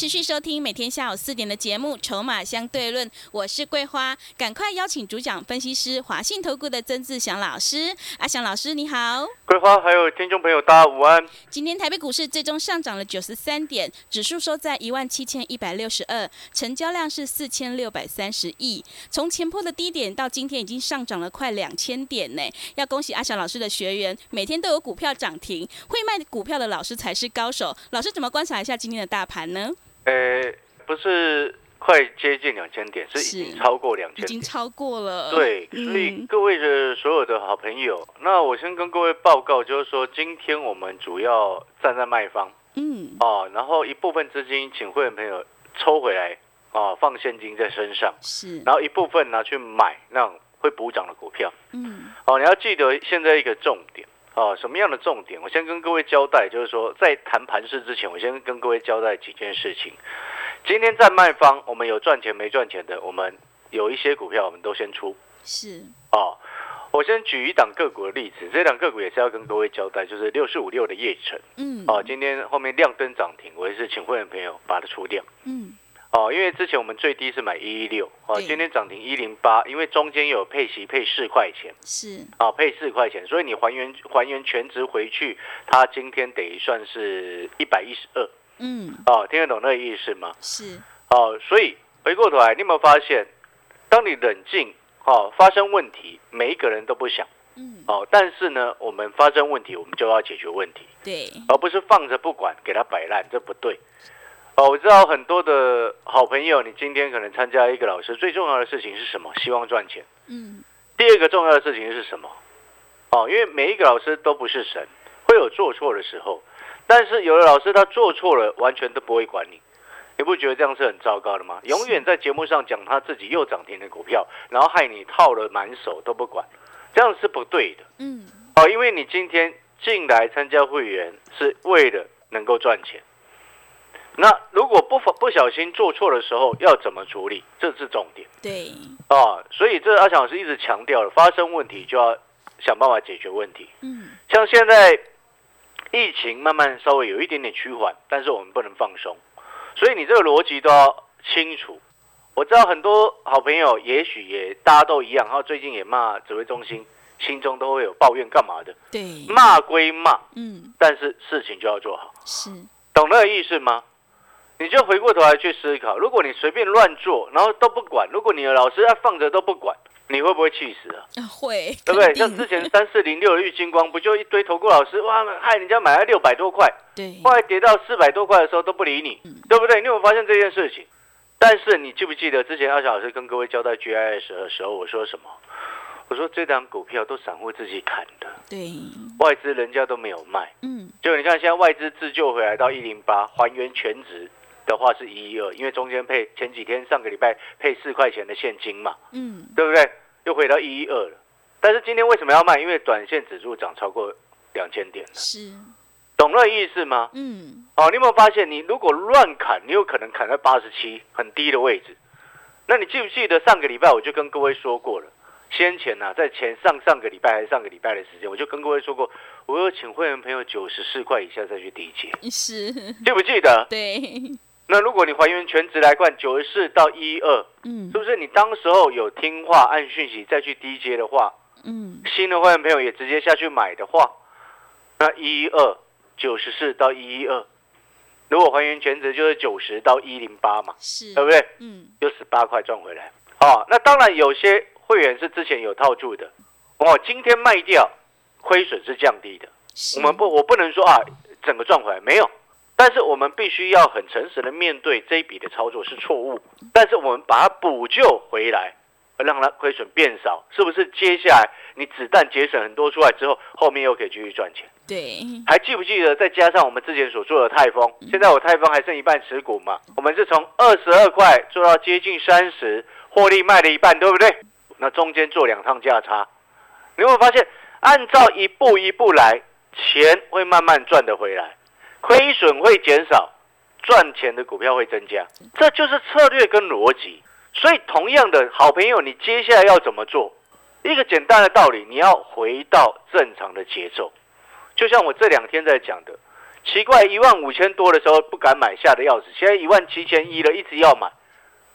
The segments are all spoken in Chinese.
持续收听每天下午四点的节目《筹码相对论》，我是桂花，赶快邀请主讲分析师华信投顾的曾志祥老师。阿祥老师你好，桂花还有听众朋友大家午安。今天台北股市最终上涨了九十三点，指数收在一万七千一百六十二，成交量是四千六百三十亿。从前坡的低点到今天已经上涨了快两千点呢。要恭喜阿祥老师的学员，每天都有股票涨停，会卖股票的老师才是高手。老师怎么观察一下今天的大盘呢？呃，不是快接近两千点，是已经超过两千，已经超过了。对，所以各位的所有的好朋友，那我先跟各位报告，就是说今天我们主要站在卖方，嗯，哦，然后一部分资金请会员朋友抽回来，啊，放现金在身上，是，然后一部分拿去买那种会补涨的股票，嗯，哦，你要记得现在一个重点。哦，什么样的重点？我先跟各位交代，就是说在谈盘势之前，我先跟各位交代几件事情。今天在卖方，我们有赚钱没赚钱的，我们有一些股票，我们都先出。是。哦，我先举一档个股的例子，这档个股也是要跟各位交代，就是六四五六的叶城。嗯。哦，今天后面亮灯涨停，我也是请会员朋友把它出掉。嗯。哦，因为之前我们最低是买一一六，哦，今天涨停一零八，因为中间有配息配四块钱，是，啊，配四块钱，所以你还原还原全值回去，它今天等于算是一百一十二，嗯，哦，听得懂那个意思吗？是，哦，所以回过头来，你有没有发现，当你冷静，哦，发生问题，每一个人都不想，嗯，哦，但是呢，我们发生问题，我们就要解决问题，对，而不是放着不管，给它摆烂，这不对。哦，我知道很多的好朋友，你今天可能参加一个老师，最重要的事情是什么？希望赚钱。嗯。第二个重要的事情是什么？哦，因为每一个老师都不是神，会有做错的时候。但是有的老师他做错了，完全都不会管你。你不觉得这样是很糟糕的吗？永远在节目上讲他自己又涨停的股票，然后害你套了满手都不管，这样是不对的。嗯。哦，因为你今天进来参加会员是为了能够赚钱。那如果不不小心做错的时候要怎么处理？这是重点。对啊，所以这阿强老师一直强调了，发生问题就要想办法解决问题。嗯，像现在疫情慢慢稍微有一点点趋缓，但是我们不能放松，所以你这个逻辑都要清楚。我知道很多好朋友也许也大家都一样，然后最近也骂指挥中心，心中都会有抱怨干嘛的。对，骂归骂，嗯，但是事情就要做好。是，懂那个意思吗？你就回过头来去思考，如果你随便乱做，然后都不管，如果你的老师要放着都不管，你会不会气死啊？会，对不对？像之前三四零六的玉金光，不就一堆投顾老师哇，害人家买了六百多块，对，后来跌到四百多块的时候都不理你，对不对？你有发现这件事情？但是你记不记得之前阿小老师跟各位交代 GIS 的时候，我说什么？我说这档股票都散户自己砍的，对，外资人家都没有卖，嗯，就你看现在外资自救回来到一零八，还原全值。的话是一一二，因为中间配前几天上个礼拜配四块钱的现金嘛，嗯，对不对？又回到一一二了。但是今天为什么要卖？因为短线指数涨超过两千点了是，懂那意思吗？嗯，哦，你有没有发现，你如果乱砍，你有可能砍在八十七很低的位置。那你记不记得上个礼拜我就跟各位说过了？先前呢，在前上上个礼拜还是上个礼拜的时间，我就跟各位说过，我有请会员朋友九十四块以下再去低接，是，记不记得？对。那如果你还原全值来看，九十四到一二，嗯，是不是你当时候有听话按讯息再去低接的话，嗯，新的会员朋友也直接下去买的话，那一二九十四到一一二，如果还原全值就是九十到一零八嘛，是，对不对？嗯，就十八块赚回来。哦，那当然有些会员是之前有套住的，哦，今天卖掉，亏损是降低的。我们不，我不能说啊，整个赚回来没有。但是我们必须要很诚实的面对这一笔的操作是错误，但是我们把它补救回来，让它亏损变少，是不是？接下来你子弹节省很多出来之后，后面又可以继续赚钱？对，还记不记得？再加上我们之前所做的泰丰，现在我泰丰还剩一半持股嘛？我们是从二十二块做到接近三十，获利卖了一半，对不对？那中间做两趟价差，你会发现，按照一步一步来，钱会慢慢赚得回来，亏损会减少，赚钱的股票会增加，这就是策略跟逻辑。所以，同样的好朋友，你接下来要怎么做？一个简单的道理，你要回到正常的节奏。就像我这两天在讲的，奇怪，一万五千多的时候不敢买下的钥匙，现在一万七千一了，一直要买，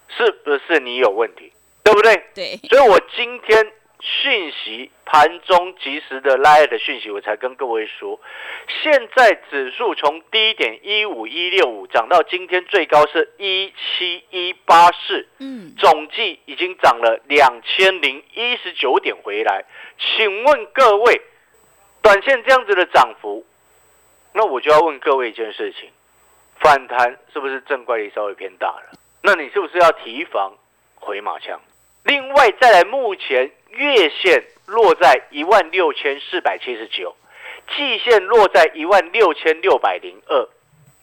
是不是你有问题？对不对？对。所以我今天。讯息盘中及时的拉的讯息，我才跟各位说，现在指数从低点一五一六五涨到今天最高是一七一八四，嗯，总计已经涨了两千零一十九点回来。请问各位，短线这样子的涨幅，那我就要问各位一件事情：反弹是不是正怪力稍微偏大了？那你是不是要提防回马枪？另外再来，目前。月线落在一万六千四百七十九，季线落在一万六千六百零二，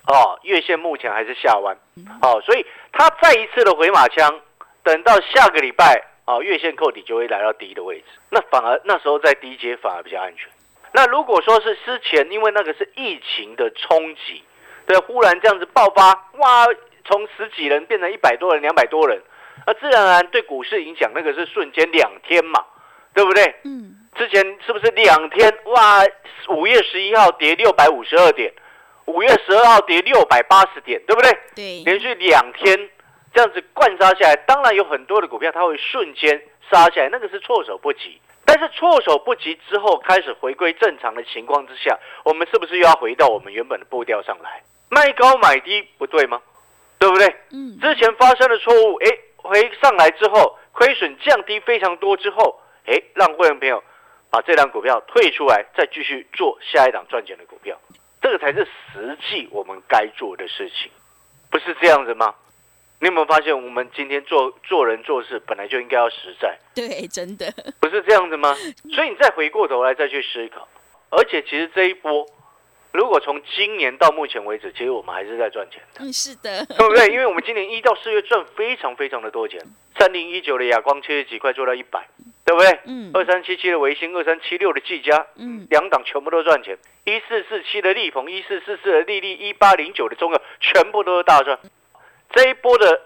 哦，月线目前还是下弯，哦，所以它再一次的回马枪，等到下个礼拜，哦，月线扣底就会来到低的位置，那反而那时候在低阶反而比较安全。那如果说是之前，因为那个是疫情的冲击，对，忽然这样子爆发，哇，从十几人变成一百多人、两百多人。那自然而然对股市影响，那个是瞬间两天嘛，对不对？嗯。之前是不是两天？哇，五月十一号跌六百五十二点，五月十二号跌六百八十点，对不对？对。连续两天这样子灌杀下来，当然有很多的股票它会瞬间杀下来，那个是措手不及。但是措手不及之后，开始回归正常的情况之下，我们是不是又要回到我们原本的步调上来？卖高买低不对吗？对不对？嗯。之前发生的错误，哎。回上来之后，亏损降低非常多之后，哎，让会员朋友把这档股票退出来，再继续做下一档赚钱的股票，这个才是实际我们该做的事情，不是这样子吗？你有没有发现，我们今天做做人做事本来就应该要实在？对，真的不是这样子吗？所以你再回过头来再去思考，而且其实这一波。如果从今年到目前为止，其实我们还是在赚钱的。嗯，是的，对不对？因为我们今年一到四月赚非常非常的多钱。三零一九的亚光七十几块做到一百，对不对？嗯。二三七七的维新，二三七六的技嘉，嗯，两档全部都赚钱。一四四七的立鹏，一四四四的利利，一八零九的中药，全部都是大赚。这一波的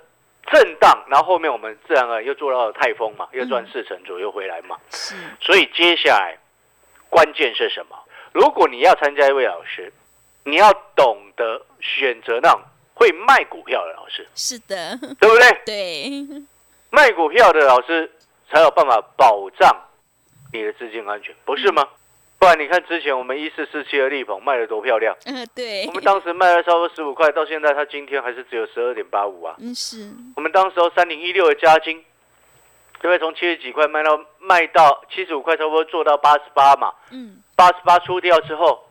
震荡，然后后面我们自然而然又做到了泰丰嘛，又赚四成左右回来嘛。是。所以接下来关键是什么？如果你要参加一位老师，你要懂得选择那种会卖股票的老师。是的，对不对？对，卖股票的老师才有办法保障你的资金安全，不是吗？不然你看之前我们一四四七的立鹏卖的多漂亮。嗯，对。我们当时卖了差不多十五块，到现在它今天还是只有十二点八五啊。嗯，是。我们当时候三零一六的加金，对不对？从七十几块卖到卖到七十五块，差不多做到八十八嘛。嗯。八十八出掉之后，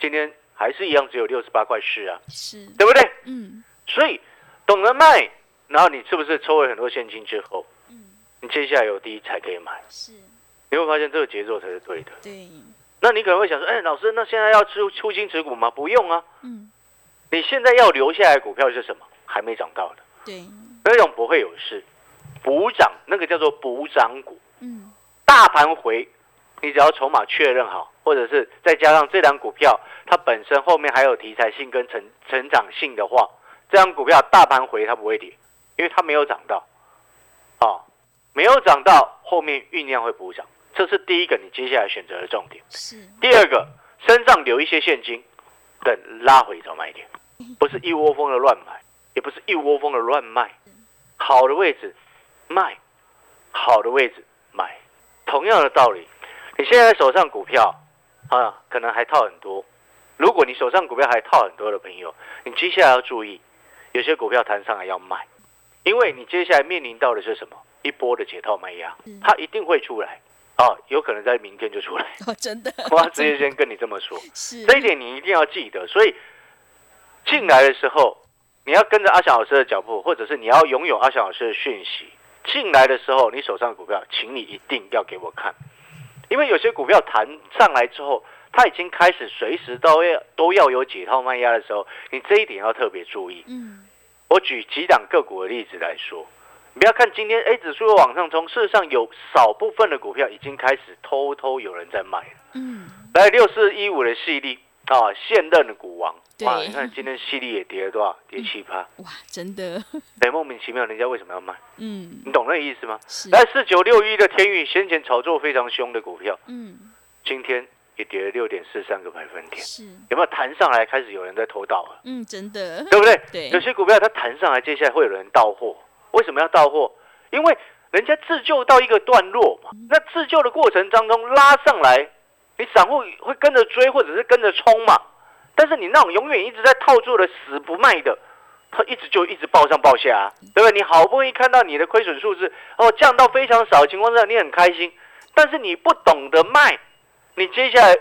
今天还是一样，只有六十八块四啊，是。对不对？嗯，所以懂得卖，然后你是不是抽了很多现金之后，嗯，你接下来有低才可以买，是，你会发现这个节奏才是对的。对，那你可能会想说，哎，老师，那现在要出出金持股吗？不用啊，嗯，你现在要留下来股票是什么？还没涨到的，对，那种不会有事，补涨那个叫做补涨股，嗯，大盘回。你只要筹码确认好，或者是再加上这张股票它本身后面还有题材性跟成成长性的话，这张股票大盘回它不会跌，因为它没有涨到，啊，没有涨到后面酝酿会补涨，这是第一个你接下来选择的重点。是。第二个，身上留一些现金，等拉回找买点，不是一窝蜂的乱买，也不是一窝蜂的乱卖，好的位置卖，好的位置买，同样的道理。你现在手上股票啊，可能还套很多。如果你手上股票还套很多的朋友，你接下来要注意，有些股票弹上来要卖，因为你接下来面临到的是什么？一波的解套卖压，它一定会出来啊，有可能在明天就出来。哦，真的，我直接先跟你这么说，是这一点你一定要记得。所以进来的时候，你要跟着阿翔老师的脚步，或者是你要拥有阿翔老师的讯息。进来的时候，你手上的股票，请你一定要给我看。因为有些股票弹上来之后，它已经开始随时都要都要有解套卖压的时候，你这一点要特别注意。嗯，我举几档个股的例子来说，你不要看今天 A 指数往上冲，事实上有少部分的股票已经开始偷偷有人在卖了。嗯，来六四一五的系列啊，现任的股王。哇，你看今天犀利也跌了多少？跌七趴。哇，真的。哎，莫名其妙，人家为什么要卖？嗯，你懂那个意思吗？来四九六一的天宇，先前炒作非常凶的股票，嗯，今天也跌了六点四三个百分点。是，有没有弹上来？开始有人在偷盗了。嗯，真的。对不对？对。有些股票它弹上来，接下来会有人到货。为什么要到货？因为人家自救到一个段落嘛。那自救的过程当中拉上来，你散户会跟着追，或者是跟着冲嘛？但是你那种永远一直在套住的死不卖的，他一直就一直报上报下，啊，对不对？你好不容易看到你的亏损数字哦降到非常少的情况下，你很开心。但是你不懂得卖，你接下来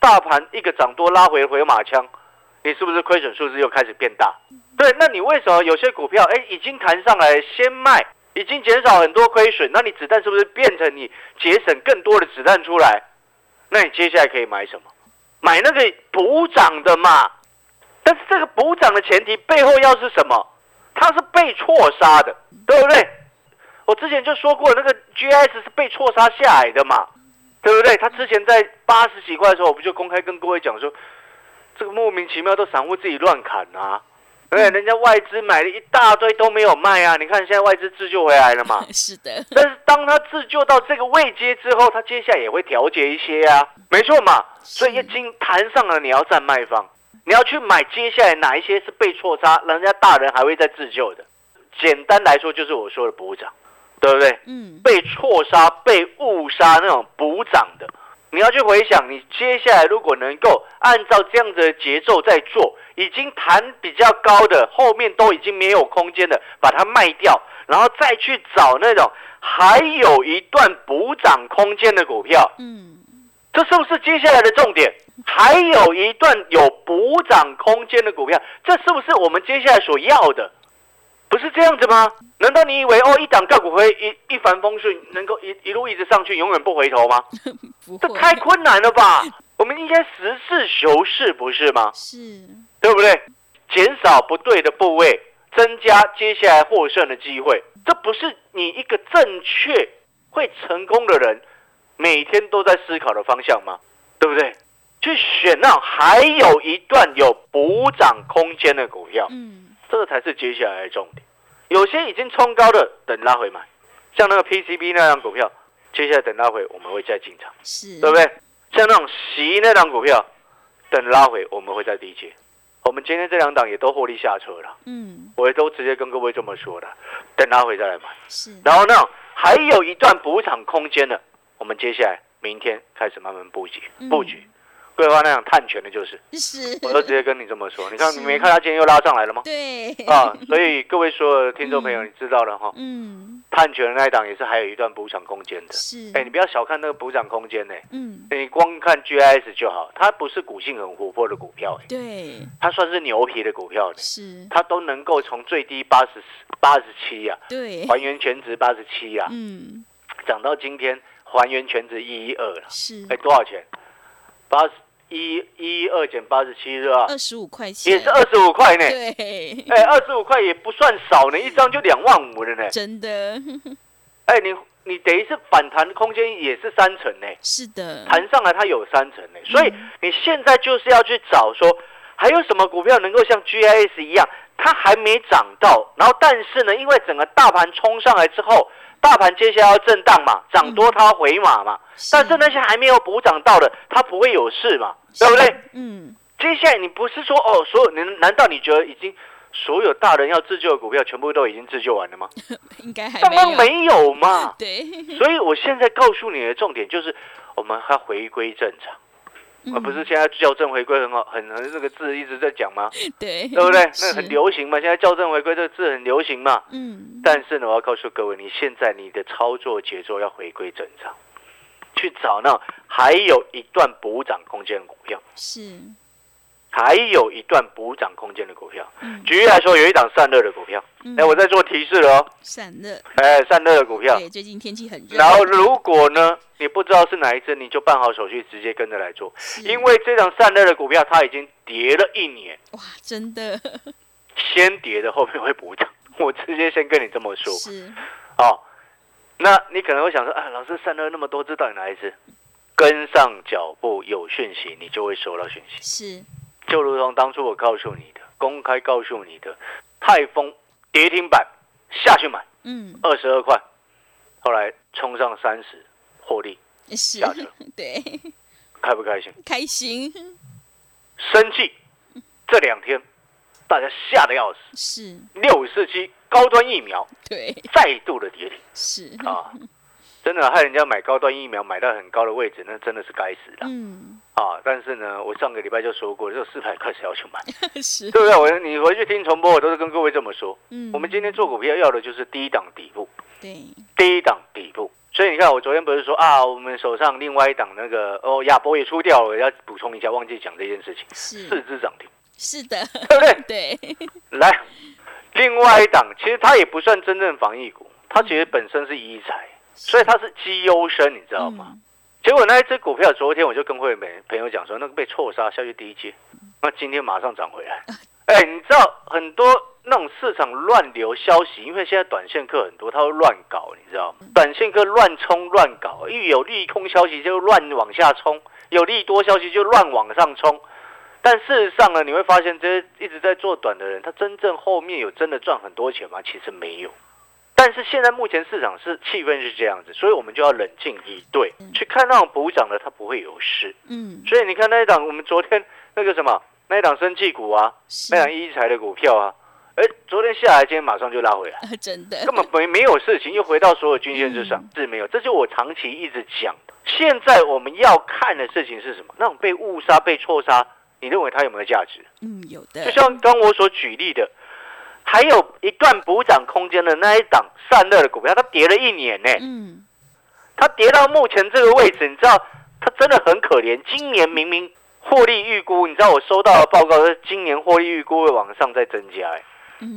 大盘一个涨多拉回回马枪，你是不是亏损数字又开始变大？对，那你为什么有些股票哎已经弹上来先卖，已经减少很多亏损，那你子弹是不是变成你节省更多的子弹出来？那你接下来可以买什么？买那个补涨的嘛，但是这个补涨的前提背后要是什么？它是被错杀的，对不对？我之前就说过，那个 GS 是被错杀下来的嘛，对不对？他之前在八十几块的时候，我不就公开跟各位讲说，这个莫名其妙都散户自己乱砍啊。对，人家外资买了一大堆都没有卖啊！你看现在外资自救回来了嘛？是的。但是当他自救到这个位阶之后，他接下来也会调节一些啊，没错嘛。所以一经弹上了，你要站卖方，你要去买接下来哪一些是被错杀，人家大人还会再自救的。简单来说，就是我说的补涨，对不对？嗯。被错杀、被误杀那种补涨的。你要去回想，你接下来如果能够按照这样子的节奏在做，已经弹比较高的，后面都已经没有空间的，把它卖掉，然后再去找那种还有一段补涨空间的股票。嗯，这是不是接下来的重点？还有一段有补涨空间的股票，这是不是我们接下来所要的？不是这样子吗？难道你以为哦，一档个股会一一帆风顺，能够一一路一直上去，永远不回头吗？这太困难了吧！我们应该实事求是，不是吗？是，对不对？减少不对的部位，增加接下来获胜的机会，这不是你一个正确会成功的人每天都在思考的方向吗？对不对？去选那还有一段有补涨空间的股票。嗯。这个才是接下来的重点。有些已经冲高的，等拉回买，像那个 PCB 那张股票，接下来等拉回我们会再进场，是，对不对？像那种洗那张股票，等拉回我们会再低接。我们今天这两档也都获利下车了，嗯，我也都直接跟各位这么说的，等拉回再来买。是，然后呢，还有一段补涨空间的，我们接下来明天开始慢慢布局，布局。桂花那样探权的就是，是，我都直接跟你这么说。你看，你没看他今天又拉上来了吗？对，啊，所以各位所有的听众朋友，你知道了哈。嗯，探权的那一档也是还有一段补涨空间的。是，哎，你不要小看那个补涨空间呢。嗯，你光看 GIS 就好，它不是股性很活泼的股票。对，它算是牛皮的股票呢。是，它都能够从最低八十八十七呀，对，还原全值八十七呀，嗯，涨到今天还原全值一一二了。是，哎，多少钱？八十。一一二减八十七是吧？二十五块钱，也是二十五块呢。对，哎，二十五块也不算少呢，一张就两万五了呢。真的。哎，你你等于是反弹空间也是三成呢。是的。弹上来它有三成呢，所以你现在就是要去找说，还有什么股票能够像 GIS 一样，它还没涨到，然后但是呢，因为整个大盘冲上来之后。大盘接下来要震荡嘛，涨多它回马嘛，但是那些还没有补涨到的，它不会有事嘛，对不对？嗯。接下来你不是说哦，所有你难道你觉得已经所有大人要自救的股票全部都已经自救完了吗？应该还当然没有嘛。对。所以我现在告诉你的重点就是，我们要回归正常。而不是现在校正回归很好，很很这个字一直在讲吗？对，对不对？那很流行嘛，现在校正回归这个字很流行嘛。嗯。但是呢，我要告诉各位，你现在你的操作节奏要回归正常，去找那还有一段补涨空间的股票。是。还有一段补涨空间的股票。举例来说，有一档散热的股票，哎，我在做提示了哦。散热，哎，散热的股票。对，最近天气很热。然后如果呢，你不知道是哪一只，你就办好手续，直接跟着来做。因为这档散热的股票，它已经跌了一年。哇，真的。先跌的后面会补涨，我直接先跟你这么说。是。哦，那你可能会想说，啊，老师散热那么多只，到底哪一只？跟上脚步，有讯息你就会收到讯息。是，就如同当初我告诉你的，公开告诉你的，泰丰跌停板下去买，嗯，二十二块，后来冲上三十，获利下去了，对，开不开心？开心。生气，这两天大家吓得要死，是。六五四七高端疫苗，对，再度的跌停，是。啊。真的害人家买高端疫苗买到很高的位置，那真的是该死的。嗯，啊，但是呢，我上个礼拜就说过，就四百块是要去买，是，对不对？我你回去听重播，我都是跟各位这么说。嗯，我们今天做股票要的就是低档底部，对，低档底部。所以你看，我昨天不是说啊，我们手上另外一档那个哦，亚博也出掉了，要补充一下，忘记讲这件事情。是，四只涨停，是的，对不对？对。来，另外一档其实它也不算真正防疫股，它其实本身是医材。所以它是绩优生，你知道吗？结果那一只股票，昨天我就跟会美朋友讲说，那个被错杀下去第一阶，那今天马上涨回来。哎，你知道很多那种市场乱流消息，因为现在短线客很多，他会乱搞，你知道吗？短线客乱冲乱搞，一有利空消息就乱往下冲，有利多消息就乱往上冲。但事实上呢，你会发现这些一直在做短的人，他真正后面有真的赚很多钱吗？其实没有。但是现在目前市场是气氛是这样子，所以我们就要冷静以对，去看那种补涨的，它不会有事。嗯，所以你看那一档，我们昨天那个什么，那一档生气股啊，那档一财的股票啊，哎，昨天下来，今天马上就拉回来，真的，根本没没有事情，又回到所有均线之上，是没有。这就我长期一直讲的。现在我们要看的事情是什么？那种被误杀、被错杀，你认为它有没有价值？嗯，有的。就像刚我所举例的。还有一段补涨空间的那一档散热的股票，它跌了一年呢。嗯，它跌到目前这个位置，你知道它真的很可怜。今年明明获利预估，你知道我收到的报告是今年获利预估会往上再增加。哎，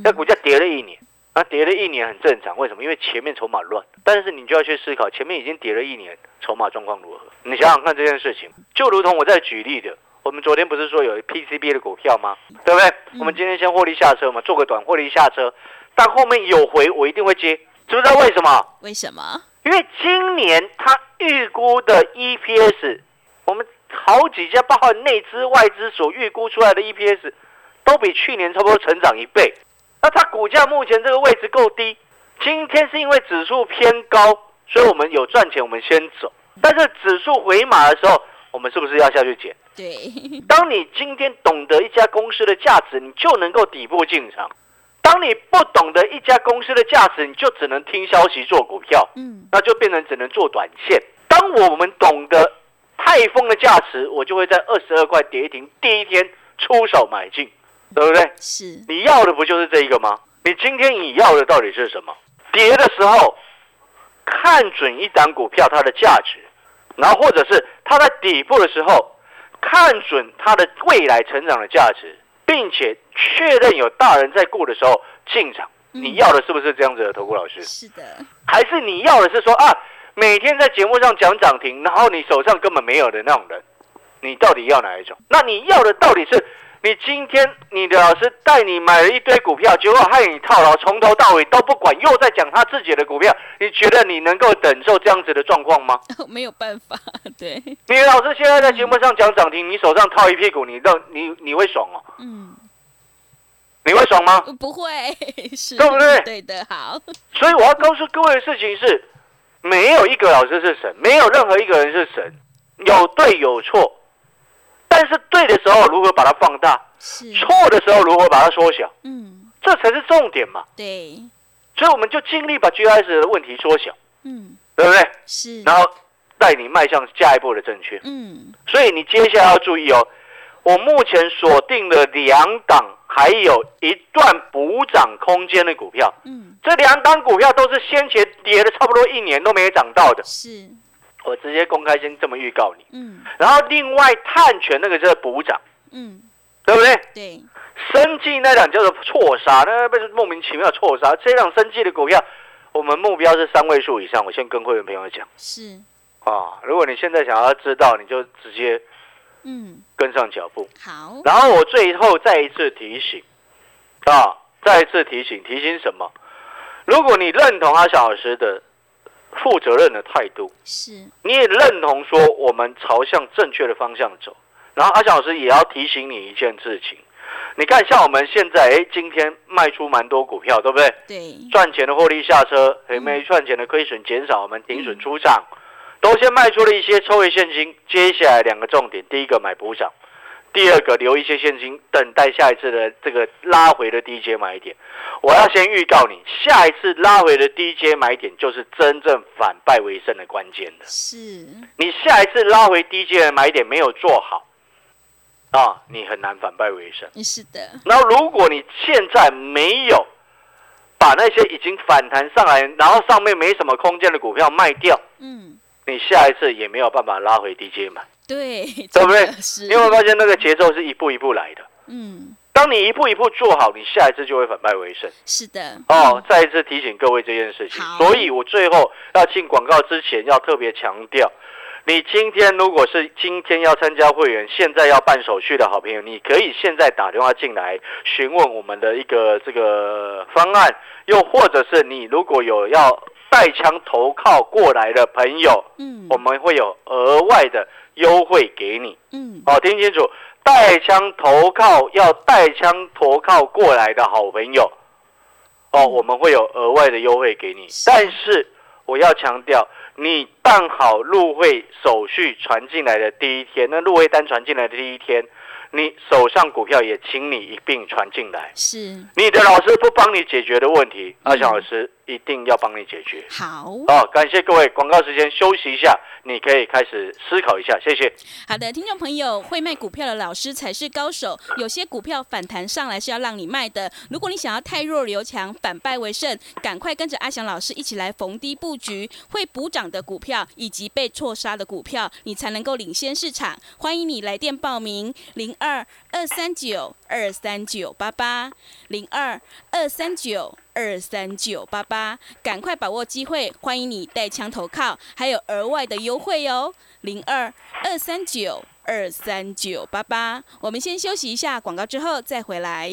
那股价跌了一年，那跌了一年很正常。为什么？因为前面筹码乱。但是你就要去思考，前面已经跌了一年，筹码状况如何？你想想看这件事情，就如同我在举例的。我们昨天不是说有 PCB 的股票吗？对不对？我们今天先获利下车嘛，做个短获利下车，但后面有回我一定会接，知不知道为什么？为什么？因为今年它预估的 EPS，我们好几家包括内资外资所预估出来的 EPS，都比去年差不多成长一倍。那它股价目前这个位置够低，今天是因为指数偏高，所以我们有赚钱，我们先走。但是指数回马的时候，我们是不是要下去捡？对，当你今天懂得一家公司的价值，你就能够底部进场；当你不懂得一家公司的价值，你就只能听消息做股票，嗯，那就变成只能做短线。当我们懂得泰丰的价值，我就会在二十二块跌停第一天出手买进，对不对？是，你要的不就是这一个吗？你今天你要的到底是什么？跌的时候看准一档股票它的价值，然后或者是它在底部的时候。看准它的未来成长的价值，并且确认有大人在顾的时候进场，你要的是不是这样子的投顾老师？是的，还是你要的是说啊，每天在节目上讲涨停，然后你手上根本没有的那种人，你到底要哪一种？那你要的到底是？你今天你的老师带你买了一堆股票，结果害你套牢，从头到尾都不管，又在讲他自己的股票。你觉得你能够忍受这样子的状况吗？没有办法，对。你老师现在在节目上讲涨停，你手上套一屁股，你让你你会爽哦？嗯。你会爽吗？不会，是，对不对？对的，好。所以我要告诉各位的事情是，没有一个老师是神，没有任何一个人是神，有对有错。但是对的时候如何把它放大？错的时候如何把它缩小？嗯，这才是重点嘛。对，所以我们就尽力把 GS 的问题缩小。嗯，对不对？是。然后带你迈向下一步的正确。嗯。所以你接下来要注意哦，我目前锁定了两档，还有一段补涨空间的股票。嗯。这两档股票都是先前跌了差不多一年都没涨到的。是。我直接公开先这么预告你，嗯，然后另外碳权那个就是补涨，嗯，对不对？对。生计那档叫做错杀，那不是莫名其妙错杀。这档生计的股票，我们目标是三位数以上。我先跟会员朋友讲，是啊，如果你现在想要知道，你就直接嗯跟上脚步。好，然后我最后再一次提醒啊，再一次提醒，提醒什么？如果你认同阿小老师的负责任的态度，是你也认同说我们朝向正确的方向走，然后阿翔老师也要提醒你一件事情。你看，像我们现在，哎，今天卖出蛮多股票，对不对？对。赚钱的获利下车，哎，没赚钱的亏损减少，我们停损出场，都先卖出了一些抽回现金。接下来两个重点，第一个买补涨，第二个留一些现金，等待下一次的这个拉回的低阶买点。我要先预告你，下一次拉回的低阶买点就是真正反败为胜的关键的。是。你下一次拉回低阶的买点没有做好。啊，你很难反败为胜。是的。那如果你现在没有把那些已经反弹上来，然后上面没什么空间的股票卖掉，嗯，你下一次也没有办法拉回低阶买。对，对不对？因为发现那个节奏是一步一步来的。嗯。当你一步一步做好，你下一次就会反败为胜。是的。哦，再一次提醒各位这件事情。所以我最后要进广告之前，要特别强调。你今天如果是今天要参加会员，现在要办手续的好朋友，你可以现在打电话进来询问我们的一个这个方案，又或者是你如果有要带枪投靠过来的朋友，嗯，我们会有额外的优惠给你，嗯，好，听清楚，带枪投靠要带枪投靠过来的好朋友，哦，我们会有额外的优惠给你，但是我要强调。你办好入会手续传进来的第一天，那入会单传进来的第一天，你手上股票也请你一并传进来。是，你的老师不帮你解决的问题，阿翔老师。一定要帮你解决。好，好，感谢各位。广告时间休息一下，你可以开始思考一下。谢谢。好的，听众朋友，会卖股票的老师才是高手。有些股票反弹上来是要让你卖的。如果你想要太弱留强，反败为胜，赶快跟着阿翔老师一起来逢低布局会补涨的股票，以及被错杀的股票，你才能够领先市场。欢迎你来电报名：零二二三九二三九八八零二二三九。二三九八八，赶快把握机会！欢迎你带枪投靠，还有额外的优惠哦。零二二三九二三九八八，我们先休息一下广告，之后再回来。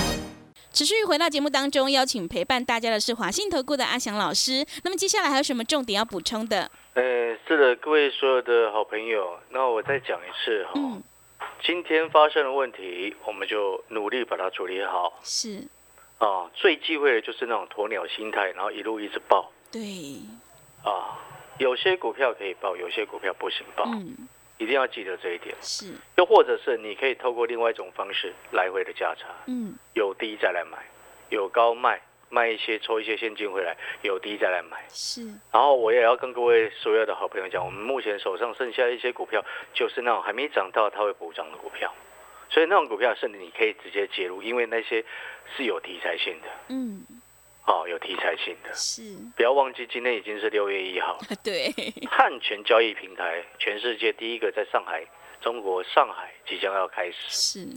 持续回到节目当中，邀请陪伴大家的是华信投顾的阿翔老师。那么接下来还有什么重点要补充的？呃，是的，各位所有的好朋友，那我再讲一次哈。今天发生的问题，我们就努力把它处理好。是，啊，最忌讳的就是那种鸵鸟心态，然后一路一直爆。对，啊，有些股票可以爆，有些股票不行爆。嗯，一定要记得这一点。是，又或者是你可以透过另外一种方式来回的价差。嗯，有低再来买，有高卖。卖一些，抽一些现金回来，有低再来买。是。然后我也要跟各位所有的好朋友讲，我们目前手上剩下一些股票，就是那种还没涨到它会补涨的股票，所以那种股票甚至你可以直接介入，因为那些是有题材性的。嗯。哦，有题材性的。是。不要忘记，今天已经是六月一号。对。汉权交易平台，全世界第一个在上海，中国上海即将要开始。是。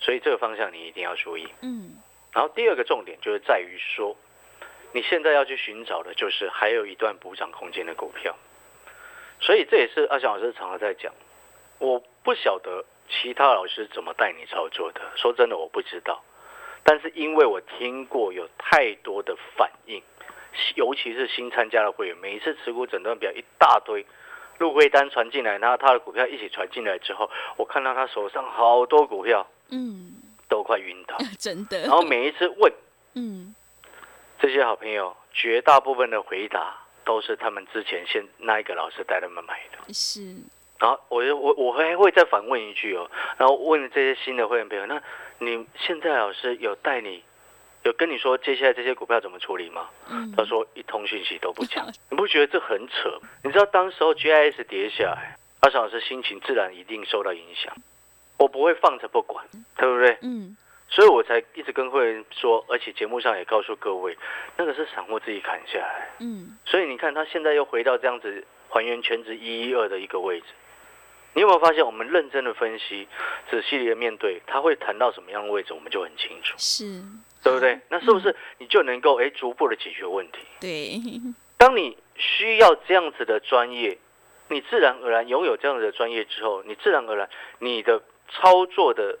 所以这个方向你一定要注意。嗯。然后第二个重点就是在于说，你现在要去寻找的就是还有一段补涨空间的股票，所以这也是阿翔老师常常在讲。我不晓得其他老师怎么带你操作的，说真的我不知道。但是因为我听过有太多的反应，尤其是新参加的会员，每一次持股诊断表一大堆，入会单传进来，然后他的股票一起传进来之后，我看到他手上好多股票，嗯。都快晕倒，真的。然后每一次问，嗯，这些好朋友，绝大部分的回答都是他们之前先那一个老师带他们买的。是，然后我我我还会再反问一句哦，然后问这些新的会员朋友，那你现在老师有带你有跟你说接下来这些股票怎么处理吗？嗯他说一通讯息都不讲，你不觉得这很扯？你知道当时候 GIS 跌下来，阿翔老师心情自然一定受到影响。我不会放着不管，对不对？嗯。所以我才一直跟会员说，而且节目上也告诉各位，那个是散户自己砍下来。嗯。所以你看，他现在又回到这样子还原全值一一二的一个位置。你有没有发现，我们认真的分析，仔细的面对，他会谈到什么样的位置，我们就很清楚。是。对不对？那是不是你就能够哎逐步的解决问题？对。当你需要这样子的专业，你自然而然拥有这样子的专业之后，你自然而然你的操作的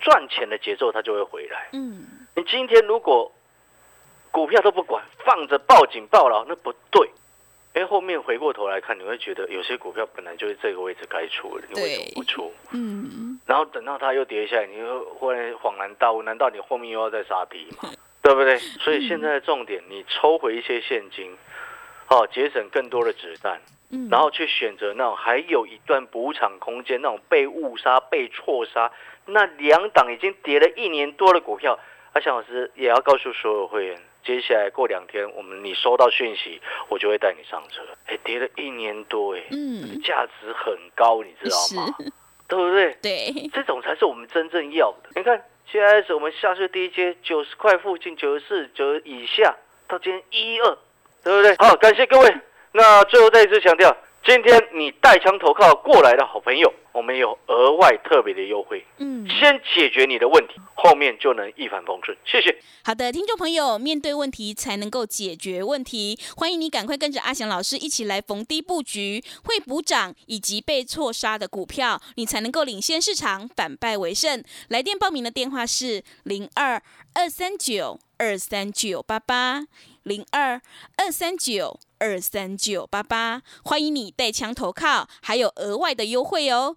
赚钱的节奏它就会回来。嗯。你今天如果股票都不管，放着报警报牢，那不对。因为后面回过头来看，你会觉得有些股票本来就是这个位置该出的，你为什么不出？嗯，然后等到它又跌下来，你又忽然恍然大悟，难道你后面又要再杀低吗？对不对？所以现在的重点，你抽回一些现金，哦，节省更多的子弹，嗯，然后去选择那种还有一段补偿空间，那种被误杀、被错杀，那两档已经跌了一年多的股票，阿翔老师也要告诉所有会员。接下来过两天，我们你收到讯息，我就会带你上车。哎，跌了一年多，哎，嗯，价值很高，你知道吗？对不对？对，这种才是我们真正要的。你看，现在是我们下去第一阶九十块附近，九十四、九十以下，到今天一二，对不对？好，感谢各位。那最后再一次强调。今天你带枪投靠过来的好朋友，我们有额外特别的优惠。嗯，先解决你的问题，后面就能一帆风顺。谢谢。好的，听众朋友，面对问题才能够解决问题，欢迎你赶快跟着阿翔老师一起来逢低布局会补涨以及被错杀的股票，你才能够领先市场，反败为胜。来电报名的电话是零二二三九二三九八八零二二三九。二三九八八，欢迎你带枪投靠，还有额外的优惠哦，